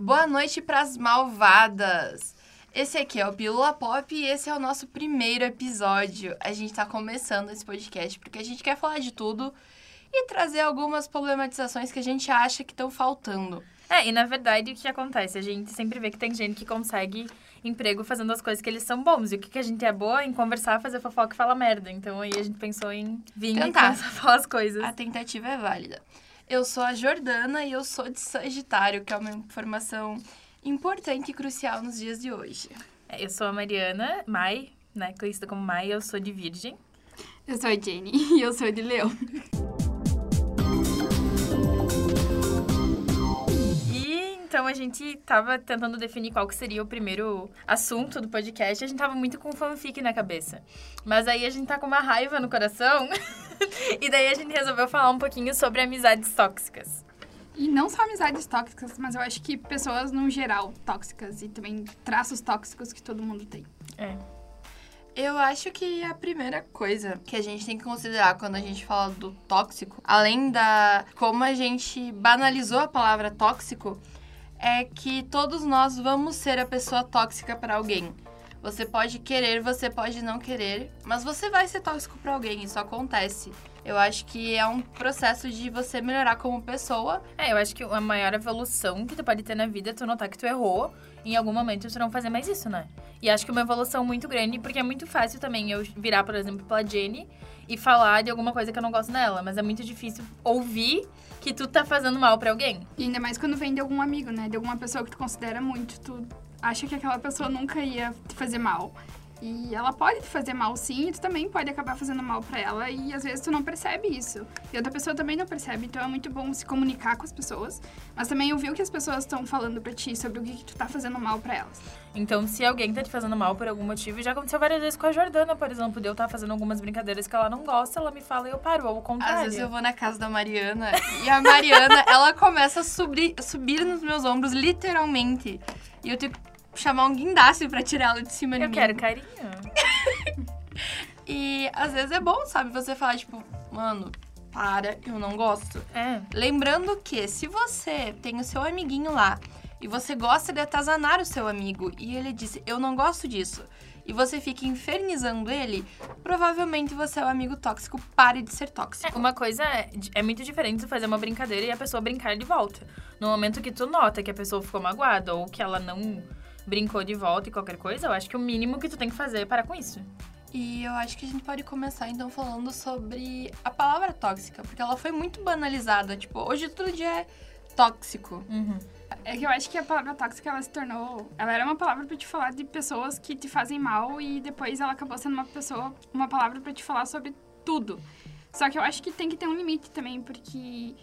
Boa noite pras malvadas! Esse aqui é o Pílula Pop e esse é o nosso primeiro episódio. A gente tá começando esse podcast porque a gente quer falar de tudo e trazer algumas problematizações que a gente acha que estão faltando. É, e na verdade o que acontece? A gente sempre vê que tem gente que consegue emprego fazendo as coisas que eles são bons. E o que, que a gente é boa em conversar, fazer fofoca e falar merda. Então aí a gente pensou em vir Tentar. e começar a falar as coisas. A tentativa é válida. Eu sou a Jordana e eu sou de Sagitário, que é uma informação importante e crucial nos dias de hoje. É, Eu sou a Mariana, Mai, né? Conhecida como Mai, eu sou de Virgem. Eu sou a Jenny e eu sou de Leão. Então a gente tava tentando definir qual que seria o primeiro assunto do podcast. A gente tava muito com fanfic na cabeça. Mas aí a gente tá com uma raiva no coração. e daí a gente resolveu falar um pouquinho sobre amizades tóxicas. E não só amizades tóxicas, mas eu acho que pessoas no geral tóxicas e também traços tóxicos que todo mundo tem. É. Eu acho que a primeira coisa que a gente tem que considerar quando a gente fala do tóxico, além da como a gente banalizou a palavra tóxico, é que todos nós vamos ser a pessoa tóxica para alguém. Você pode querer, você pode não querer, mas você vai ser tóxico para alguém, isso acontece. Eu acho que é um processo de você melhorar como pessoa. É, eu acho que a maior evolução que tu pode ter na vida é tu notar que tu errou e em algum momento tu não fazer mais isso, né? E acho que é uma evolução muito grande, porque é muito fácil também eu virar, por exemplo, pra Jenny e falar de alguma coisa que eu não gosto nela, mas é muito difícil ouvir que tu tá fazendo mal pra alguém. E ainda mais quando vem de algum amigo, né? De alguma pessoa que tu considera muito. Tu acha que aquela pessoa nunca ia te fazer mal. E ela pode te fazer mal sim, e tu também pode acabar fazendo mal pra ela. E às vezes tu não percebe isso. E outra pessoa também não percebe. Então é muito bom se comunicar com as pessoas. Mas também ouvir o que as pessoas estão falando pra ti sobre o que, que tu tá fazendo mal pra elas. Então, se alguém tá te fazendo mal por algum motivo, já aconteceu várias vezes com a Jordana, por exemplo, de eu estar fazendo algumas brincadeiras que ela não gosta, ela me fala e eu paro, ou o contrário. Às vezes eu vou na casa da Mariana e a Mariana, ela começa a subir, subir nos meus ombros, literalmente. E eu que chamar um guindaste pra tirar ela de cima de Eu mim. quero carinho. E às vezes é bom, sabe? Você falar, tipo, mano, para, eu não gosto. É. Lembrando que se você tem o seu amiguinho lá e você gosta de atazanar o seu amigo e ele disse, eu não gosto disso, e você fica infernizando ele, provavelmente você é o amigo tóxico, pare de ser tóxico. Uma coisa é, é muito diferente tu fazer uma brincadeira e a pessoa brincar de volta. No momento que tu nota que a pessoa ficou magoada ou que ela não brincou de volta e qualquer coisa, eu acho que o mínimo que tu tem que fazer é parar com isso. E eu acho que a gente pode começar então falando sobre a palavra tóxica, porque ela foi muito banalizada. Tipo, hoje tudo dia é tóxico. É que eu acho que a palavra tóxica, ela se tornou... Ela era uma palavra pra te falar de pessoas que te fazem mal e depois ela acabou sendo uma pessoa... Uma palavra pra te falar sobre tudo. Só que eu acho que tem que ter um limite também, porque...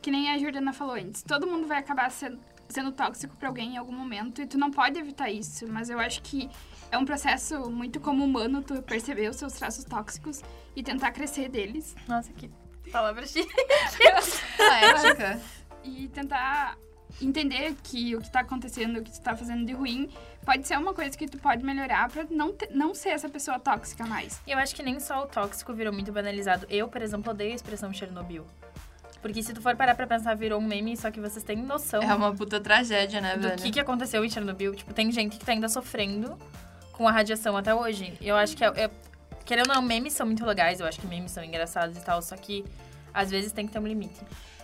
Que nem a Jordana falou antes. Todo mundo vai acabar sendo, sendo tóxico pra alguém em algum momento e tu não pode evitar isso. Mas eu acho que é um processo muito como humano tu perceber os seus traços tóxicos e tentar crescer deles. Nossa, que palavra chique. Poética. e tentar entender que o que tá acontecendo, o que tu tá fazendo de ruim, pode ser uma coisa que tu pode melhorar pra não, te- não ser essa pessoa tóxica mais. Eu acho que nem só o tóxico virou muito banalizado. Eu, por exemplo, odeio a expressão Chernobyl. Porque se tu for parar pra pensar, virou um meme, só que vocês têm noção é uma puta tragédia, né, do velho? que, que aconteceu em Chernobyl. Tipo, tem gente que tá ainda sofrendo com a radiação até hoje. Eu acho que é, é- Querendo ou não, memes são muito legais, eu acho que memes são engraçados e tal, só que às vezes tem que ter um limite.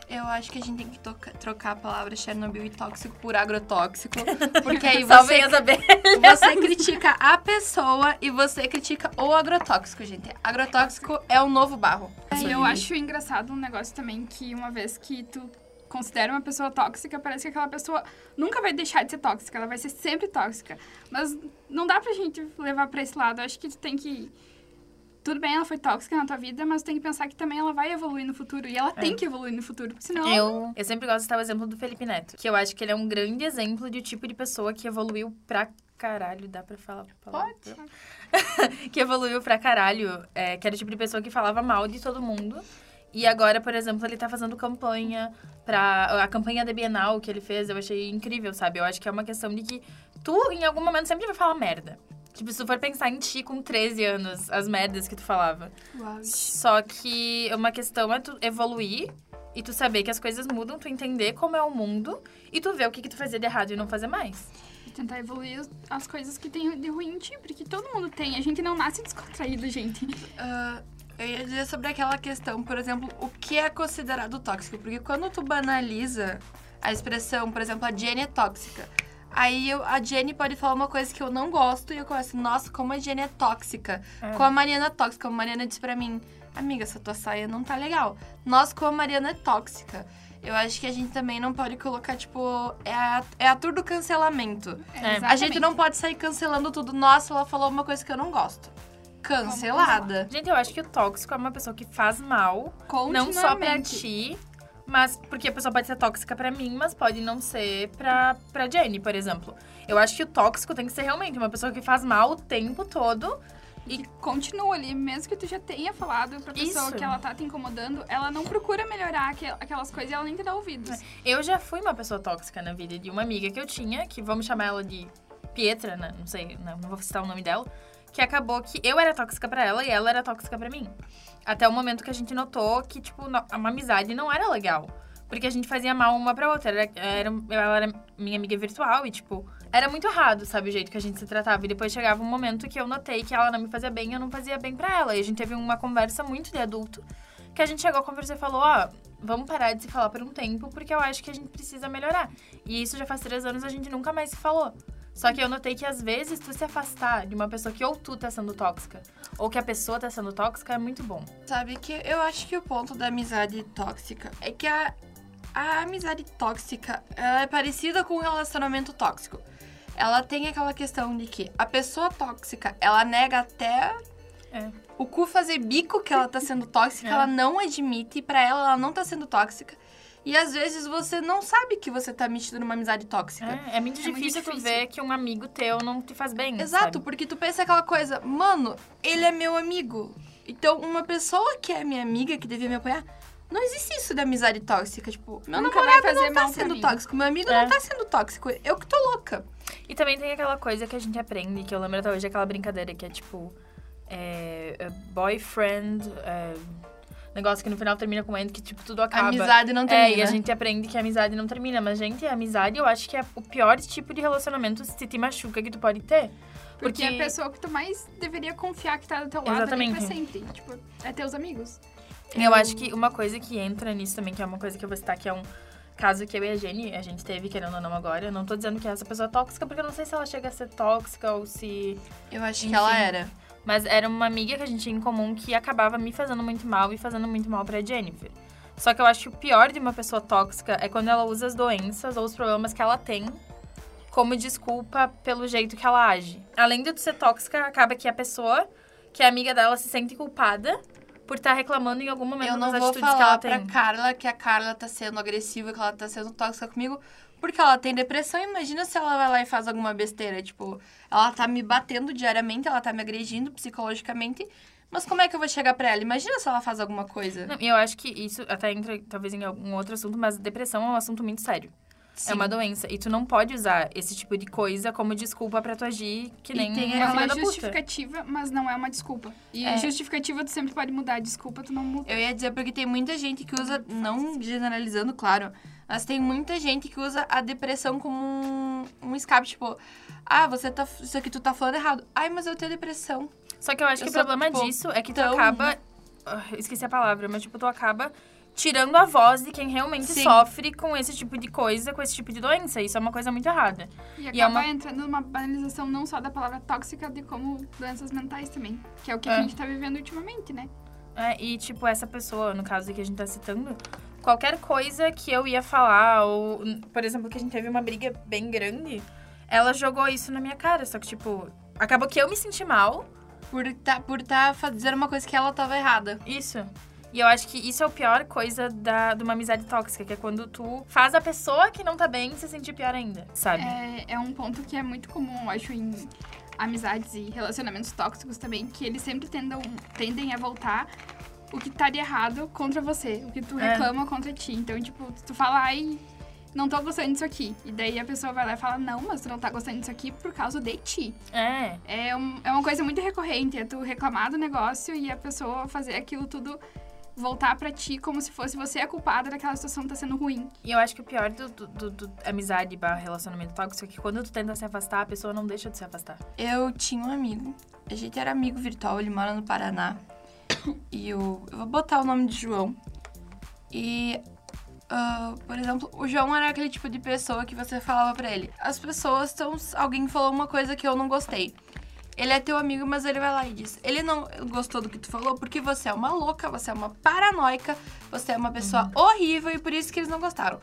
Eu acho que a gente tem que toca- trocar a palavra Chernobyl e tóxico por agrotóxico. Porque aí você, as abelhas. você critica a pessoa e você critica o agrotóxico, gente. Agrotóxico é o novo barro. E eu acho engraçado um negócio também que uma vez que tu considera uma pessoa tóxica, parece que aquela pessoa nunca vai deixar de ser tóxica, ela vai ser sempre tóxica. Mas não dá pra gente levar pra esse lado. Eu acho que tu tem que. Tudo bem, ela foi tóxica na tua vida, mas tem que pensar que também ela vai evoluir no futuro. E ela tem que evoluir no futuro, porque senão. Eu, eu sempre gosto de citar o exemplo do Felipe Neto, que eu acho que ele é um grande exemplo de tipo de pessoa que evoluiu pra caralho. Dá pra falar? Palavrão? que evoluiu pra caralho, é, que era o tipo de pessoa que falava mal de todo mundo. E agora, por exemplo, ele tá fazendo campanha pra. A campanha da Bienal que ele fez, eu achei incrível, sabe? Eu acho que é uma questão de que tu, em algum momento, sempre vai falar merda. Tipo, se tu for pensar em ti com 13 anos, as merdas que tu falava. Uau. Só que uma questão é tu evoluir e tu saber que as coisas mudam, tu entender como é o mundo e tu ver o que, que tu fazia de errado e não fazer mais. E tentar evoluir as- as coisas que tem de ruim em ti, porque todo mundo tem. A gente não nasce descontraído, gente. Ah, eu ia dizer sobre aquela questão, por exemplo, o que é considerado tóxico? Porque quando tu banaliza a expressão, por exemplo, a Jenny é tóxica. Aí eu- a Jenny pode falar uma coisa que eu não gosto e eu começo, nossa, como a Jenny é tóxica. É. Como a Mariana é tóxica. Como a Mariana disse pra mim, amiga, essa tua saia não tá legal. Nossa, como a Mariana é tóxica. Eu acho que a gente também não pode colocar, tipo, é a, é a tour do cancelamento. É. A gente não pode sair cancelando tudo. Nossa, ela falou uma coisa que eu não gosto. Cancelada. Gente, eu acho que o tóxico é uma pessoa que faz mal, não só pra ti, mas porque a pessoa pode ser tóxica pra mim, mas pode não ser pra, pra Jenny, por exemplo. Eu acho que o tóxico tem que ser realmente uma pessoa que faz mal o tempo todo. E continua ali, mesmo que tu já tenha falado pra pessoa Isso. que ela tá te incomodando, ela não procura melhorar aquel- aquelas coisas e ela nem te dá ouvidos. Eu já fui uma pessoa tóxica na vida de uma amiga que eu tinha, que vamos chamar ela de Pietra, né? não sei, não, não vou citar o nome dela, que acabou que eu era tóxica pra ela e ela era tóxica pra mim. Até o momento que a gente notou que, tipo, uma amizade não era legal. Porque a gente fazia mal uma pra outra. Era, era, ela era minha amiga virtual e, tipo, era muito errado, sabe, o jeito que a gente se tratava. E depois chegava um momento que eu notei que ela não me fazia bem e eu não fazia bem pra ela. E a gente teve uma conversa muito de adulto, que a gente chegou a conversar e falou, ó, vamos parar de se falar por um tempo, porque eu acho que a gente precisa melhorar. E isso já faz três anos a gente nunca mais se falou. Só que eu notei que às vezes tu se afastar de uma pessoa que ou tu tá sendo tóxica, ou que a pessoa tá sendo tóxica, é muito bom. Sabe que eu acho que o ponto da amizade tóxica é que a, a amizade tóxica ela é parecida com o relacionamento tóxico. Ela tem aquela questão de que a pessoa tóxica, ela nega até É. o cu fazer bico que ela tá sendo tóxica, É. ela não admite, e pra ela ela não tá sendo tóxica. E às vezes você não sabe que você tá metido numa amizade tóxica. É, é muito É muito difícil tu difícil. ver que um amigo teu não te faz bem. Exato, sabe? porque tu pensa aquela coisa, mano, ele é meu amigo. Então, uma pessoa que é minha amiga, que devia me apoiar, não existe isso de amizade tóxica. Tipo, meu Nunca namorado vai fazer não tá sendo tóxico, meu amigo É. não tá sendo tóxico. Eu que tô louca. E também tem aquela coisa que a gente aprende, que eu lembro até hoje, aquela brincadeira que é tipo. É, é boyfriend. é, negócio que no final termina com end, que tipo, tudo acaba. Amizade não termina. É, e a gente aprende que a amizade não termina. Mas, gente, a amizade eu acho que é o pior tipo de relacionamento se te machuca que tu pode ter. Porque, Porque- é a pessoa que tu mais deveria confiar que tá do teu lado Exatamente. pra sempre. Tipo, é teus amigos. Eu acho que uma coisa que entra nisso também, que é uma coisa que eu vou citar, que é um caso que eu e a Jenny, a gente teve, querendo ou não, agora. Eu não tô dizendo que essa pessoa é tóxica, porque eu não sei se ela chega a ser tóxica ou se. Eu acho que Enfim. ela era. Mas era uma amiga que a gente tinha em comum que acabava me fazendo muito mal e fazendo muito mal pra Jennifer. Só que eu acho que o pior de uma pessoa tóxica é quando ela usa as doenças ou os problemas que ela tem como desculpa pelo jeito que ela age. Além de ser tóxica, acaba que a pessoa, que é amiga dela, se sente culpada por estar reclamando em algum momento Eu não das vou atitudes que falar ela pra tem. Carla que a Carla tá sendo agressiva, que ela tá sendo tóxica comigo, porque ela tem depressão. Imagina se ela vai lá e faz alguma besteira. Tipo, ela tá me batendo diariamente, ela tá me agredindo psicologicamente. Mas como é que eu vou chegar pra ela? Imagina se ela faz alguma coisa. Não, e eu acho que isso até entra talvez em algum outro assunto, mas depressão é um assunto muito sério. Sim. É uma doença. E tu não pode usar esse tipo de coisa como desculpa pra tu agir que E nem tem uma É justificativa, mas não é uma desculpa. E É. justificativa tu sempre pode mudar. Desculpa, tu não muda. Eu ia dizer porque tem muita gente que usa, não generalizando, claro, mas tem muita gente que usa a depressão como um, um escape, tipo, ah, você tá, isso aqui tu tá falando errado. Ai, mas eu tenho depressão. Só que eu acho Eu que o problema tipo, disso é que tu tão- acaba. Ah, esqueci a palavra, mas tipo, tu acaba tirando a voz de quem realmente Sim. sofre com esse tipo de coisa, com esse tipo de doença. Isso é uma coisa muito errada. E E acaba é uma- entrando numa banalização não só da palavra tóxica, de como doenças mentais também. Que é o que É. a gente tá vivendo ultimamente, né? É, e, tipo, essa pessoa, no caso que a gente tá citando, qualquer coisa que eu ia falar, ou, por exemplo, que a gente teve uma briga bem grande, ela jogou isso na minha cara. Só que, tipo, acabou que eu me senti mal. Por tá, por tá fazendo uma coisa que ela tava errada. Isso. E eu acho que isso é a pior coisa da, de uma amizade tóxica, que é quando tu faz a pessoa que não tá bem se sentir pior ainda, sabe? É, é um ponto que é muito comum, eu acho, em amizades e relacionamentos tóxicos também, que eles sempre tendam, tendem a voltar o que tá de errado contra você, o que tu É. reclama contra ti. Então, tipo, tu fala, ai, não tô gostando disso aqui. E daí a pessoa vai lá e fala, não, mas tu não tá gostando disso aqui por causa de ti. É. É, um- é uma coisa muito recorrente, é tu reclamar do negócio e a pessoa fazer aquilo tudo voltar pra ti como se fosse você a culpada daquela situação que tá sendo ruim. E eu acho que o pior do, do, do, do amizade barra relacionamento tóxico é que quando tu tenta se afastar, a pessoa não deixa de se afastar. Eu tinha um amigo, a gente era amigo virtual, ele mora no Paraná. E o, eu vou botar o nome de João. E, uh, por exemplo, o João era aquele tipo de pessoa que você falava pra ele: as pessoas estão. Alguém falou uma coisa que eu não gostei. Ele é teu amigo, mas ele vai lá e diz: Ele não gostou do que tu falou porque você é uma louca, você é uma paranoica, você é uma pessoa uhum. horrível e por isso que eles não gostaram.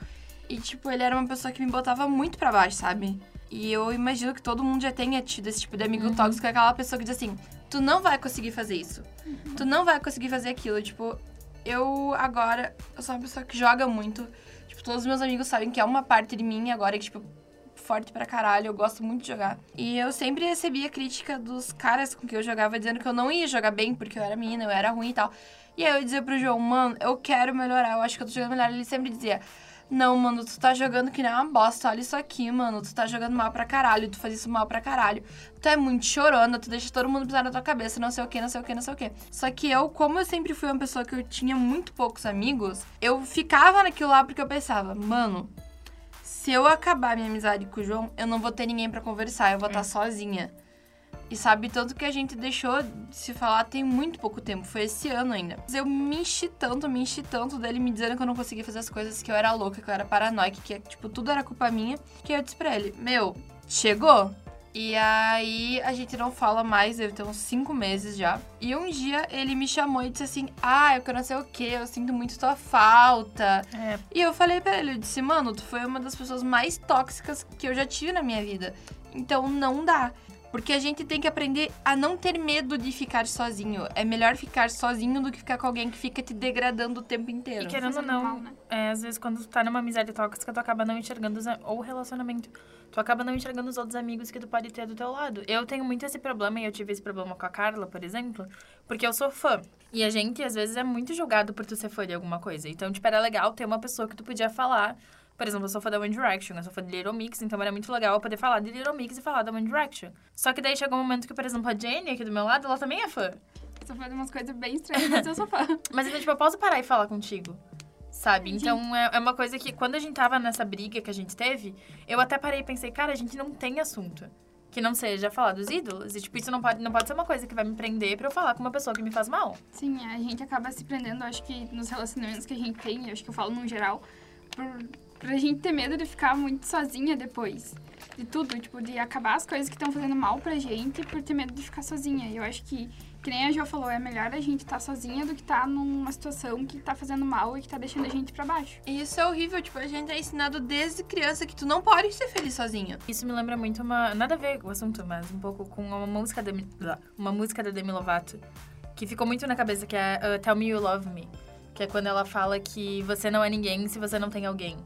E, tipo, ele era uma pessoa que me botava muito para baixo, sabe? E eu imagino que todo mundo já tenha tido esse tipo de amigo uhum. tóxico, é aquela pessoa que diz assim: Tu não vai conseguir fazer isso. Uhum. Tu não vai conseguir fazer aquilo. Tipo, eu agora, eu sou uma pessoa que joga muito. Tipo, todos os meus amigos sabem que é uma parte de mim agora que, tipo, forte pra caralho, eu gosto muito de jogar. E eu sempre recebia crítica dos caras com que eu jogava, dizendo que eu não ia jogar bem, porque eu era menina, eu era ruim e tal. E aí eu dizia pro João, mano, eu quero melhorar, eu acho que eu tô jogando melhor. Ele sempre dizia, não, mano, tu tá jogando que nem uma bosta, olha isso aqui, mano, tu tá jogando mal pra caralho, tu faz isso mal pra caralho. Tu é muito chorona, tu deixa todo mundo pisar na tua cabeça, não sei o que, não sei o que, não sei o que. Só que eu, como eu sempre fui uma pessoa que eu tinha muito poucos amigos, eu ficava naquilo lá porque eu pensava, mano, se eu acabar minha amizade com o João, eu não vou ter ninguém para conversar, eu vou estar tá sozinha. E sabe, tanto que a gente deixou de se falar tem muito pouco tempo, foi esse ano ainda. Mas eu me enchi tanto, me enchi tanto dele me dizendo que eu não conseguia fazer as coisas, que eu era louca, que eu era paranoica, que tipo, tudo era culpa minha, que eu disse pra ele, meu, chegou? E aí a gente não fala mais, deve ter uns cinco meses já. E um dia ele me chamou e disse assim: Ah, eu quero não sei o que, eu sinto muito tua falta. É. E eu falei pra ele, eu disse, mano, tu foi uma das pessoas mais tóxicas que eu já tive na minha vida. Então não dá. Porque a gente tem que aprender a não ter medo de ficar sozinho. É melhor ficar sozinho do que ficar com alguém que fica te degradando o tempo inteiro. E querendo ou não, né? é, às vezes quando tu tá numa amizade tóxica, tu acaba não enxergando os, ou relacionamento. Tu acaba não enxergando os outros amigos que tu pode ter do teu lado. Eu tenho muito esse problema, e eu tive esse problema com a Carla, por exemplo, porque eu sou fã. E a gente, às vezes, é muito julgado por tu ser fã de alguma coisa. Então, tipo, era legal ter uma pessoa que tu podia falar por exemplo, eu sou fã da One Direction, eu sou fã de Little Mix, então era muito legal eu poder falar de Little Mix e falar da One Direction. Só que daí chegou um momento que, por exemplo, a Jenny aqui do meu lado, ela também é fã. Eu sou fã de umas coisas bem estranhas, mas eu sou fã. mas então, tipo, eu posso parar e falar contigo. Sabe? Então é, é uma coisa que, quando a gente tava nessa briga que a gente teve, eu até parei e pensei, cara, a gente não tem assunto que não seja falar dos ídolos. E, tipo, isso não pode, não pode ser uma coisa que vai me prender pra eu falar com uma pessoa que me faz mal. Sim, a gente acaba se prendendo, acho que nos relacionamentos que a gente tem, acho que eu falo no geral, por pra gente ter medo de ficar muito sozinha depois. De tudo, tipo, de acabar as coisas que estão fazendo mal pra gente por ter medo de ficar sozinha. E eu acho que, que nem a Jo falou, é melhor a gente estar tá sozinha do que estar tá numa situação que tá fazendo mal e que tá deixando a gente pra baixo. E isso é horrível, tipo, a gente é ensinado desde criança que tu não pode ser feliz sozinha. Isso me lembra muito uma. Nada a ver com o assunto, mas um pouco com uma música da, uma música da Demi Lovato. Que ficou muito na cabeça, que é uh, Tell Me You Love Me. Que é quando ela fala que você não é ninguém se você não tem alguém.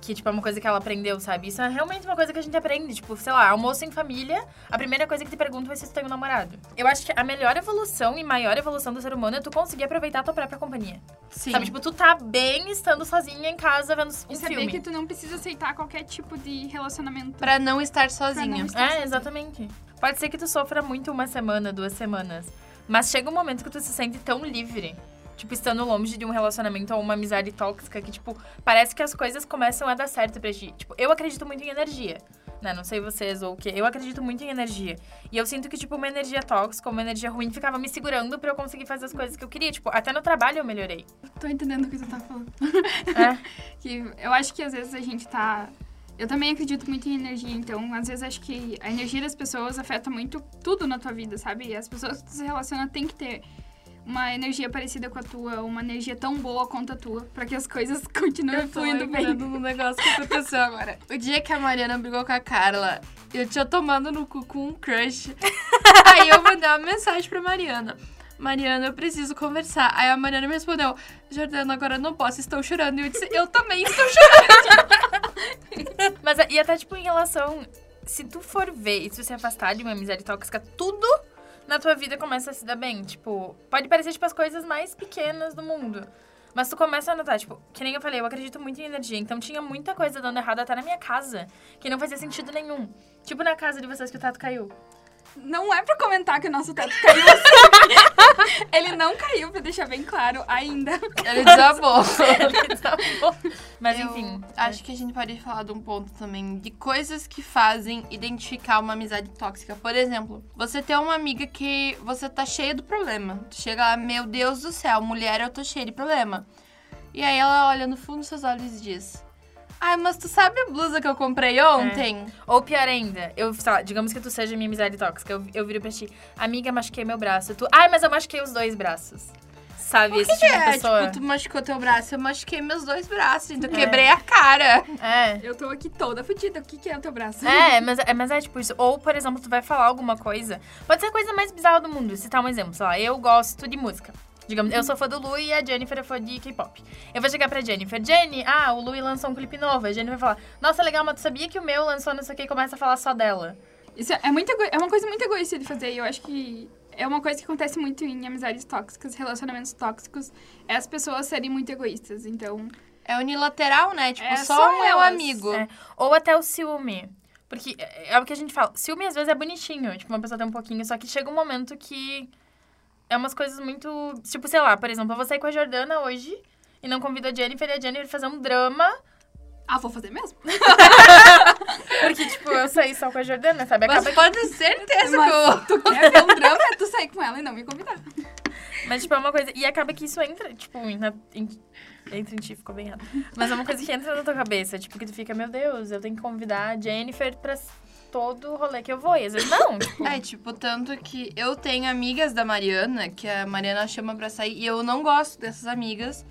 Que, tipo, é uma coisa que ela aprendeu, sabe? Isso é realmente uma coisa que a gente aprende. Tipo, sei lá, almoço em família, a primeira coisa que te perguntam é se tu tem um namorado. Eu acho que a melhor evolução e maior evolução do ser humano é tu conseguir aproveitar a tua própria companhia. Sim. Sabe? Tipo, tu tá bem estando sozinha em casa vendo um e saber filme. que tu não precisa aceitar qualquer tipo de relacionamento. Pra não estar sozinha. Não estar é, sozinha. exatamente. Pode ser que tu sofra muito uma semana, duas semanas. Mas chega um momento que tu se sente tão livre tipo, estando longe de um relacionamento ou uma amizade tóxica que, tipo, parece que as coisas começam a dar certo pra ti. Tipo, eu acredito muito em energia. Né? Não sei vocês ou o que. Eu acredito muito em energia. E eu sinto que, tipo, uma energia tóxica, uma energia ruim, ficava me segurando para eu conseguir fazer as coisas que eu queria. Tipo, até no trabalho eu melhorei. Tô entendendo o que você tá falando. É. que eu acho que às vezes a gente tá. Eu também acredito muito em energia, então às vezes acho que a energia das pessoas afeta muito tudo na tua vida, sabe? E as pessoas que tu se relaciona tem que ter uma energia parecida com a tua, uma energia tão boa quanto a tua, para que as coisas continuem fluindo bem. Eu no negócio que aconteceu agora. O dia que a Mariana brigou com a Carla, eu tinha tomado no cu com um crush. Aí eu mandei uma mensagem pra Mariana. Mariana, eu preciso conversar. Aí a Mariana me respondeu, Jordana, agora eu não posso, estou chorando. E eu disse, eu também estou chorando. Mas, e até, tipo, em relação... Se tu for ver e se você afastar de uma amizade tóxica, tudo na tua vida começa a se dar bem. Tipo, pode parecer, tipo, as coisas mais pequenas do mundo. Mas tu começa a notar, tipo, que nem eu falei, eu acredito muito em energia. Então tinha muita coisa dando errado até na minha casa, que não fazia sentido nenhum. Tipo na casa de vocês que o teto caiu. Não é pra comentar que o nosso teto caiu assim. Ele não caiu, pra deixar bem claro, ainda. Ele desabou. Ele desabou. Mas Eu enfim. Acho que a gente pode falar de um ponto também de coisas que fazem identificar uma amizade tóxica. Por exemplo, você tem uma amiga que você tá cheia do problema. Tu chega lá, meu Deus do céu, mulher, eu tô cheia de problema. E aí ela olha no fundo dos seus olhos e diz: Ai, mas tu sabe a blusa que eu comprei ontem? Ou pior ainda, eu, sei lá, digamos que tu seja minha amizade tóxica. Eu, eu viro pra ti, amiga, machuquei meu braço. Tu, ai, mas eu machuquei os dois braços. Sabe, esse O que tipo de é? pessoa. Tipo, tu machucou teu braço, eu machuquei meus dois braços, então eu quebrei a cara. É. Eu tô aqui toda fodida. O que, que é o teu braço? É, mas, é, mas é tipo isso. Ou, por exemplo, tu vai falar alguma coisa. Pode ser a coisa mais bizarra do mundo. Citar um exemplo, sei lá, eu gosto de música. Digamos, eu sou fã do Lu e a Jennifer é fã de K-pop. Eu vou chegar pra Jennifer, Jenny, ah, o Lu lançou um clipe novo. A Jenny vai falar, nossa, legal, mas tu sabia que o meu lançou não sei o que e começa a falar só dela. Isso é, muito é uma coisa muito egoísta de fazer. E eu acho que é uma coisa que acontece muito em amizades tóxicas, relacionamentos tóxicos. É as pessoas serem muito egoístas. Então, É unilateral, né? Tipo, É, só só o meu elas. amigo. É. Ou até o ciúme. Porque é é o que a gente fala. Ciúme às vezes é bonitinho. Tipo, uma pessoa tem um pouquinho. Só que chega um momento que é umas coisas muito. Tipo, sei lá, por exemplo, eu vou sair com a Jordana hoje e não convido a Jennifer e a Jennifer fazer um drama. ah, vou fazer mesmo? Porque, tipo, eu saí só com a Jordana, sabe? Mas Acaba pode ter certeza que eu... Mas tu quer ver um drama, é tu sair com ela e não me convidar. Mas, tipo, é uma coisa. E acaba que isso entra, tipo, na- em- entra em ti, ficou bem errado. Mas é uma coisa que entra na tua cabeça. Tipo, que tu fica, meu Deus, eu tenho que convidar a Jennifer pra todo rolê que eu vou. E às vezes não. Tipo, É, tipo, tanto que eu tenho amigas da Mariana, que a Mariana chama pra sair, e eu não gosto dessas amigas.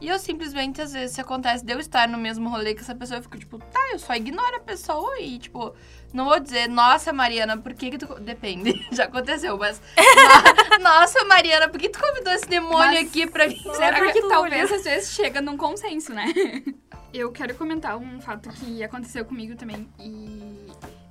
E eu simplesmente, às vezes, se acontece de eu estar no mesmo rolê que essa pessoa, eu fico tipo, tá, eu só ignoro a pessoa e, tipo, não vou dizer, nossa, Mariana, por que que tu. co-" Depende, já aconteceu, mas. "No- nossa, Mariana, por que tu convidou esse demônio Mas aqui pra mim? Será Será que que talvez às vezes chega num consenso, né? Eu quero comentar um fato que aconteceu comigo também. E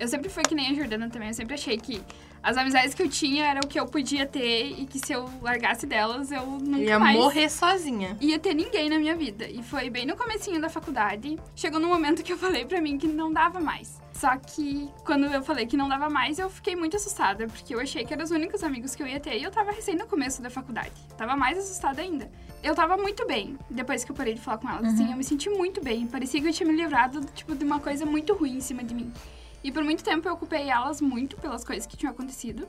eu sempre fui que nem a Jordana também. Eu sempre achei que as amizades que eu tinha eram o que eu podia ter e que se eu largasse delas, eu nunca Ia mais morrer sozinha. ia ter ninguém na minha vida. E foi bem no comecinho da faculdade. Chegou num momento que eu falei pra mim que não dava mais. Só que quando eu falei que não dava mais, eu fiquei muito assustada, porque eu achei que eram os únicos amigos que eu ia ter e eu tava recém no começo da faculdade. Tava mais assustada ainda. Eu tava muito bem depois que eu parei de falar com elas. Assim, eu me senti muito bem. Parecia que eu tinha me livrado tipo, de uma coisa muito ruim em cima de mim. E por muito tempo eu ocupei elas muito pelas coisas que tinham acontecido.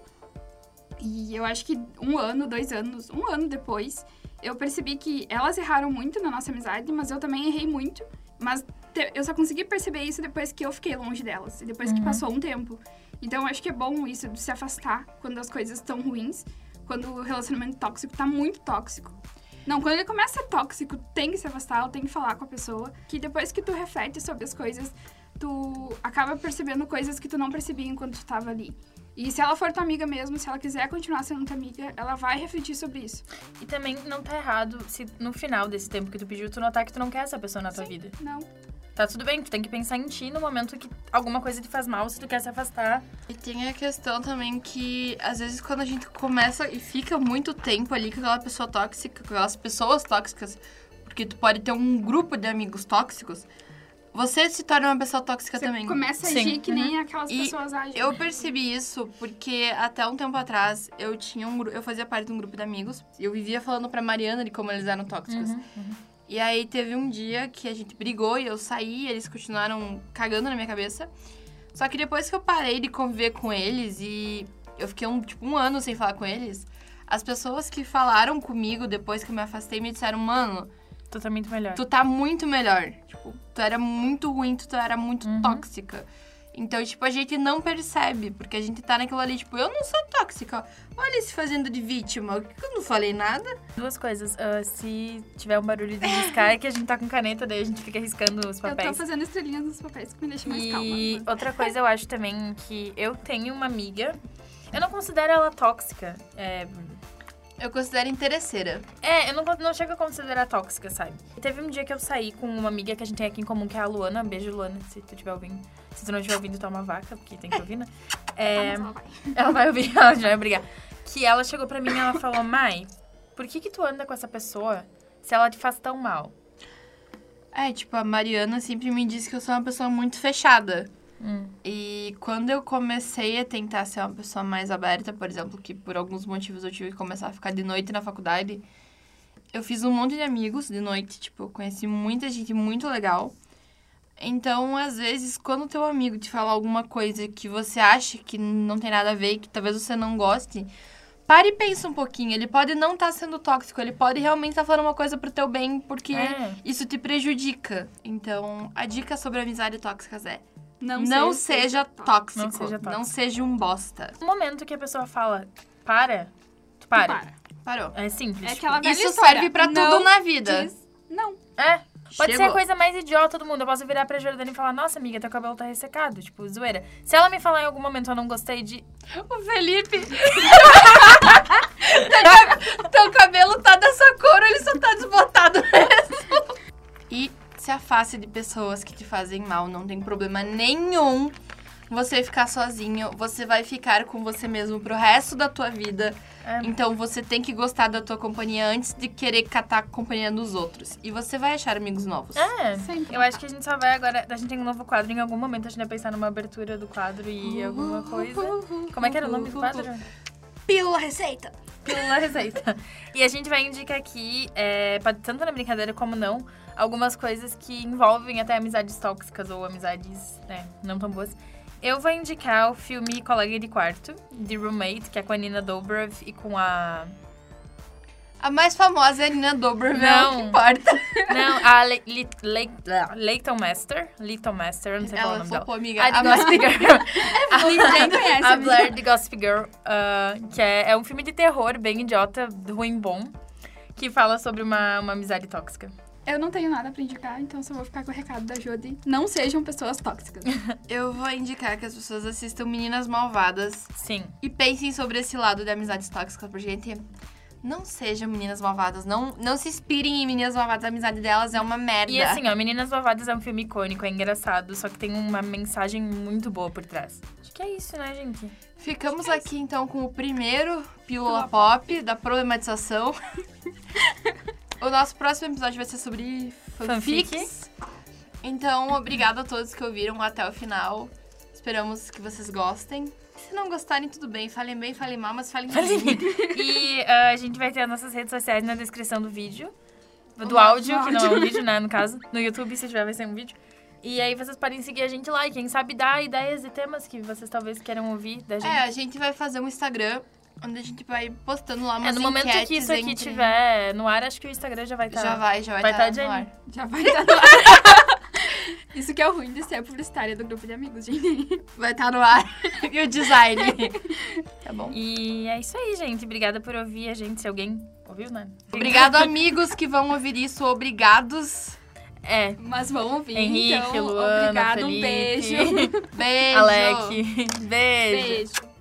E eu acho que um ano, dois anos, um ano depois, eu percebi que elas erraram muito na nossa amizade, mas eu também errei muito. Mas eu só consegui perceber isso depois que eu fiquei longe delas, e depois que passou um tempo. Então eu acho que é bom isso de se afastar quando as coisas estão ruins, quando o relacionamento tóxico tá muito tóxico. Não, quando ele começa a ser tóxico, tem que se afastar, tem que falar com a pessoa. Que depois que tu reflete sobre as coisas, tu acaba percebendo coisas que tu não percebia enquanto tu tava ali. E se ela for tua amiga mesmo, se ela quiser continuar sendo tua amiga, ela vai refletir sobre isso. E também não tá errado se no final desse tempo que tu pediu, tu notar que tu não quer essa pessoa na tua Sim. vida. Não. Tá tudo bem, tu tem que pensar em ti no momento que alguma coisa te faz mal, se tu quer se afastar. E tem a questão também que, às vezes, quando a gente começa e fica muito tempo ali com aquela pessoa tóxica, com aquelas pessoas tóxicas, porque tu pode ter um grupo de amigos tóxicos, você se torna uma pessoa tóxica Você também. começa a Sim. agir que nem aquelas E pessoas agem. Eu percebi isso porque até um tempo atrás eu tinha um eu fazia parte de um grupo de amigos e eu vivia falando pra Mariana de como eles eram tóxicos. E aí teve um dia que a gente brigou e eu saí, e eles continuaram cagando na minha cabeça. Só que depois que eu parei de conviver com eles e eu fiquei um, tipo, um ano sem falar com eles, as pessoas que falaram comigo depois que eu me afastei me disseram, mano, Tu tá muito melhor. tu tá muito melhor. Tipo, tu era muito ruim, tu era muito Uhum. tóxica. Então, tipo, a gente não percebe, porque a gente tá naquilo ali, tipo, eu não sou tóxica. Olha se fazendo de vítima. Eu não falei nada. Duas coisas. ah, se tiver um barulho de riscar, é que a gente tá com caneta, daí a gente fica riscando os Eu tô papéis. fazendo estrelinhas nos papéis que me deixam mais E calma. outra coisa eu acho também que eu tenho uma amiga. Eu não considero ela tóxica. É, Eu considero interesseira. É, eu não, não chego a considerar tóxica, sabe? Teve um dia que eu saí com uma amiga que a gente tem aqui em comum, que é a Luana. Beijo, Luana, se tu estiver ouvindo. Se tu não estiver ouvindo, toma vaca, porque tem que ouvir, né? É, Ah, ela vai. ela vai ouvir, ela já vai brigar. Que ela chegou pra mim e ela falou, Mai, por que que tu anda com essa pessoa se ela te faz tão mal? É, tipo, a Mariana sempre me disse que eu sou uma pessoa muito fechada. Hum. E quando eu comecei a tentar ser uma pessoa mais aberta, por exemplo, que por alguns motivos eu tive que começar a ficar de noite na faculdade, eu fiz um monte de amigos de noite, tipo, eu conheci muita gente muito legal. Então, às vezes, quando teu amigo te fala alguma coisa que você acha que não tem nada a ver, que talvez você não goste, pare e pensa um pouquinho. Ele pode não estar tá sendo tóxico, ele pode realmente estar tá falando uma coisa pro teu bem, porque é. isso te prejudica. Então, a dica sobre amizade tóxicas é não, não seja, seja tóxico. Não seja tóxico. Não seja um bosta. No momento que a pessoa fala, para, tu para. Tu para. Parou. É simples. É aquela Isso serve pra tudo na vida. Diz não. É. Pode Chegou. ser a coisa mais idiota do mundo. Eu posso virar pra Jordana e falar, nossa, amiga, teu cabelo tá ressecado. Tipo, zoeira. Se ela me falar em algum momento eu não gostei de. O Felipe. teu cabelo tá dessa cor, ele só tá desbotado mesmo. E se afaste de pessoas que te fazem mal. Não tem problema nenhum você ficar sozinho. Você vai ficar com você mesmo pro resto da tua vida. É. Então você tem que gostar da tua companhia antes de querer catar a companhia dos outros. E você vai achar amigos novos. É, Sempre. eu acho que a gente só vai agora. A gente tem um novo quadro. Em algum momento a gente vai pensar numa abertura do quadro e alguma coisa. Como é que era o nome do quadro? Pílula Receita. Pílula Receita. e a gente vai indicar aqui, é, tanto na brincadeira como não, algumas coisas que envolvem até amizades tóxicas ou amizades né, não tão boas. Eu vou indicar o filme Colega de Quarto, de Roommate, que é com a Nina Dobrev e com a... A mais famosa é a Nina Dobrev, não, é o que importa. Não, a Le Le Le Leighton Master. Leighton Master, não sei qual é o nome dela. amiga. A de Gossip Girl. a, Ninguém conhece. A Blair de Gossip Girl, uh, que é, é um filme de terror bem idiota, ruim bom, que fala sobre uma, uma amizade tóxica. Eu não tenho nada pra indicar, então só vou ficar com o recado da Jodi. Não sejam pessoas tóxicas. Eu vou indicar que as pessoas assistam Meninas Malvadas. Sim. E pensem sobre esse lado de amizades tóxicas, porque, gente, não sejam meninas malvadas. Não, não se inspirem em meninas malvadas. A amizade delas é uma merda. E assim, ó, Meninas Malvadas é um filme icônico, é engraçado, só que tem uma mensagem muito boa por trás. Acho que é isso, né, gente? Ficamos é aqui então com o primeiro Pílula Pop da problematização. O nosso próximo episódio vai ser sobre fanfics. Fanfic. Então, obrigada a todos que ouviram até o final. Esperamos que vocês gostem. Se não gostarem, tudo bem. Falem bem, falem mal, mas falem bem. e uh, a gente vai ter as nossas redes sociais na descrição do vídeo. Do áudio, que não é um vídeo, né, no caso. No YouTube, se tiver, vai ser um vídeo. E aí vocês podem seguir a gente lá e quem sabe dar ideias e temas que vocês talvez queiram ouvir da gente. É, a gente vai fazer um Instagram onde a gente vai postando lá umas É, no momento que isso aqui entre... tiver no ar, acho que o Instagram já vai estar. Tá, já vai, já vai, vai estar tá, tá no ar. Já vai estar tá no ar. Isso que é o ruim de ser a publicitária do grupo de amigos, gente. Vai estar tá no ar. e o design. tá bom. E é isso aí, gente. Obrigada por ouvir a gente. Se alguém ouviu, né? Obrigado, amigos que vão ouvir isso. Obrigados. É. Mas vão ouvir, Henrique, então. Luana, obrigado, Felipe. um beijo. Beijo. Alec. Beijo. Beijo.